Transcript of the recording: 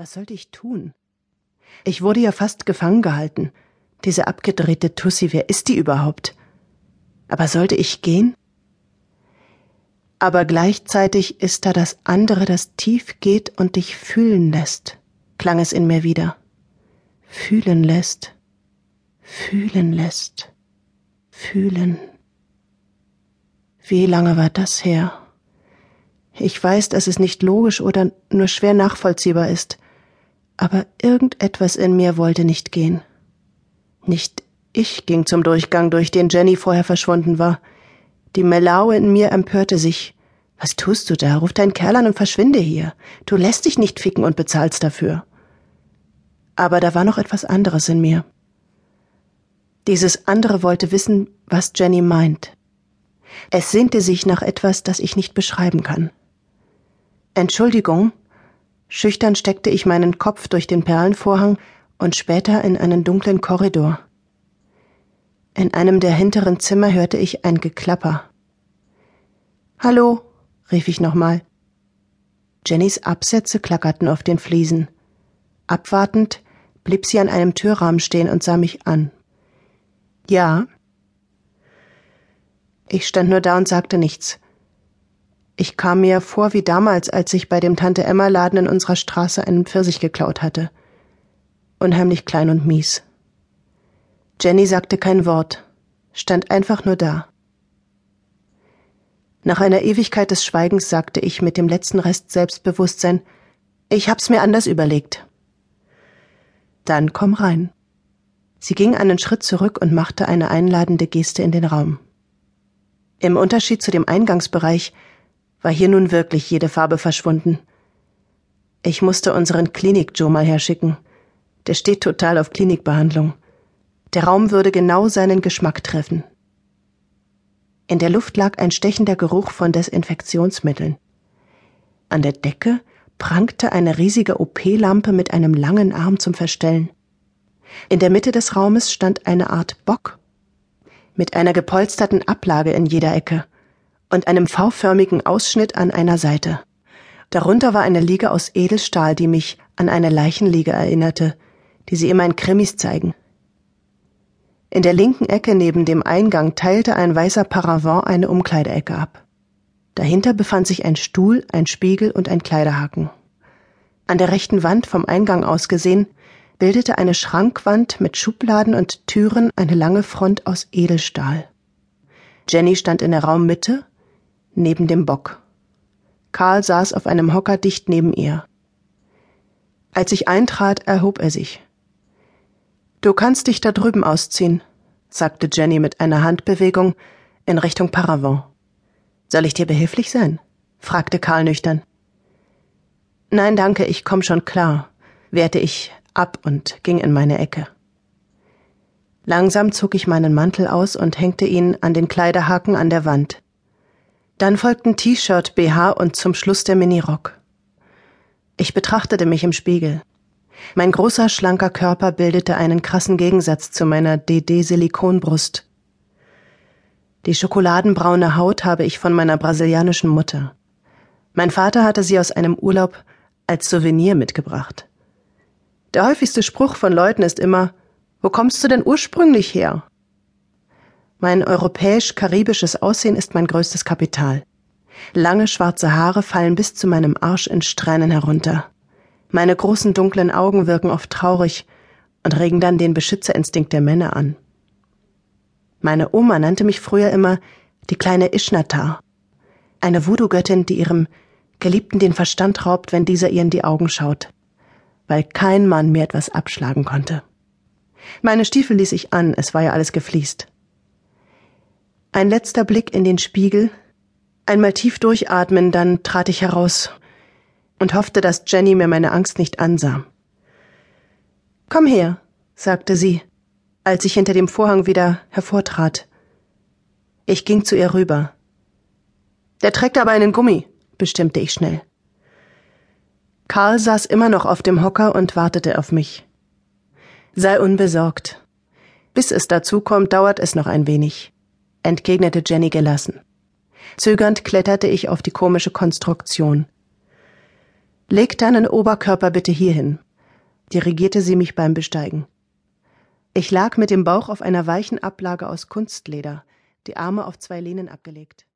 Was sollte ich tun? Ich wurde ja fast gefangen gehalten. Diese abgedrehte Tussi, wer ist die überhaupt? Aber sollte ich gehen? Aber gleichzeitig ist da das andere, das tief geht und dich fühlen lässt, klang es in mir wieder. Fühlen lässt, fühlen lässt, fühlen. Wie lange war das her? Ich weiß, dass es nicht logisch oder nur schwer nachvollziehbar ist, aber irgendetwas in mir wollte nicht gehen. Nicht ich ging zum Durchgang, durch den Jenny vorher verschwunden war. Die Melaue in mir empörte sich. Was tust du da? Ruf deinen Kerl an und verschwinde hier. Du lässt dich nicht ficken und bezahlst dafür. Aber da war noch etwas anderes in mir. Dieses andere wollte wissen, was Jenny meint. Es sehnte sich nach etwas, das ich nicht beschreiben kann. Entschuldigung. Schüchtern steckte ich meinen Kopf durch den Perlenvorhang und später in einen dunklen Korridor. In einem der hinteren Zimmer hörte ich ein Geklapper. Hallo, rief ich nochmal. Jennys Absätze klackerten auf den Fliesen. Abwartend blieb sie an einem Türrahmen stehen und sah mich an. Ja. Ich stand nur da und sagte nichts. Ich kam mir vor wie damals, als ich bei dem Tante Emma Laden in unserer Straße einen Pfirsich geklaut hatte. Unheimlich klein und mies. Jenny sagte kein Wort, stand einfach nur da. Nach einer Ewigkeit des Schweigens sagte ich mit dem letzten Rest Selbstbewusstsein, ich hab's mir anders überlegt. Dann komm rein. Sie ging einen Schritt zurück und machte eine einladende Geste in den Raum. Im Unterschied zu dem Eingangsbereich war hier nun wirklich jede Farbe verschwunden. Ich musste unseren Klinik-Joe mal herschicken. Der steht total auf Klinikbehandlung. Der Raum würde genau seinen Geschmack treffen. In der Luft lag ein stechender Geruch von Desinfektionsmitteln. An der Decke prangte eine riesige OP-Lampe mit einem langen Arm zum Verstellen. In der Mitte des Raumes stand eine Art Bock mit einer gepolsterten Ablage in jeder Ecke und einem V-förmigen Ausschnitt an einer Seite. Darunter war eine Liege aus Edelstahl, die mich an eine Leichenliege erinnerte, die sie immer in Krimis zeigen. In der linken Ecke neben dem Eingang teilte ein weißer Paravent eine Umkleideecke ab. Dahinter befand sich ein Stuhl, ein Spiegel und ein Kleiderhaken. An der rechten Wand vom Eingang aus gesehen bildete eine Schrankwand mit Schubladen und Türen eine lange Front aus Edelstahl. Jenny stand in der Raummitte, neben dem Bock. Karl saß auf einem Hocker dicht neben ihr. Als ich eintrat, erhob er sich. Du kannst dich da drüben ausziehen, sagte Jenny mit einer Handbewegung in Richtung Paravent. Soll ich dir behilflich sein? fragte Karl nüchtern. Nein, danke, ich komm schon klar, wehrte ich ab und ging in meine Ecke. Langsam zog ich meinen Mantel aus und hängte ihn an den Kleiderhaken an der Wand. Dann folgten T-Shirt, BH und zum Schluss der Minirock. Ich betrachtete mich im Spiegel. Mein großer, schlanker Körper bildete einen krassen Gegensatz zu meiner DD-Silikonbrust. Die schokoladenbraune Haut habe ich von meiner brasilianischen Mutter. Mein Vater hatte sie aus einem Urlaub als Souvenir mitgebracht. Der häufigste Spruch von Leuten ist immer, wo kommst du denn ursprünglich her? Mein europäisch-karibisches Aussehen ist mein größtes Kapital. Lange schwarze Haare fallen bis zu meinem Arsch in Strähnen herunter. Meine großen dunklen Augen wirken oft traurig und regen dann den Beschützerinstinkt der Männer an. Meine Oma nannte mich früher immer die kleine Ishnatar, eine Voodoo-Göttin, die ihrem Geliebten den Verstand raubt, wenn dieser ihr in die Augen schaut, weil kein Mann mir etwas abschlagen konnte. Meine Stiefel ließ ich an, es war ja alles gefliest. Ein letzter Blick in den Spiegel, einmal tief durchatmen, dann trat ich heraus und hoffte, dass Jenny mir meine Angst nicht ansah. Komm her, sagte sie, als ich hinter dem Vorhang wieder hervortrat. Ich ging zu ihr rüber. Der trägt aber einen Gummi, bestimmte ich schnell. Karl saß immer noch auf dem Hocker und wartete auf mich. Sei unbesorgt. Bis es dazu kommt, dauert es noch ein wenig, entgegnete Jenny gelassen. Zögernd kletterte ich auf die komische Konstruktion. Leg deinen Oberkörper bitte hierhin, dirigierte sie mich beim Besteigen. Ich lag mit dem Bauch auf einer weichen Ablage aus Kunstleder, die Arme auf zwei Lehnen abgelegt.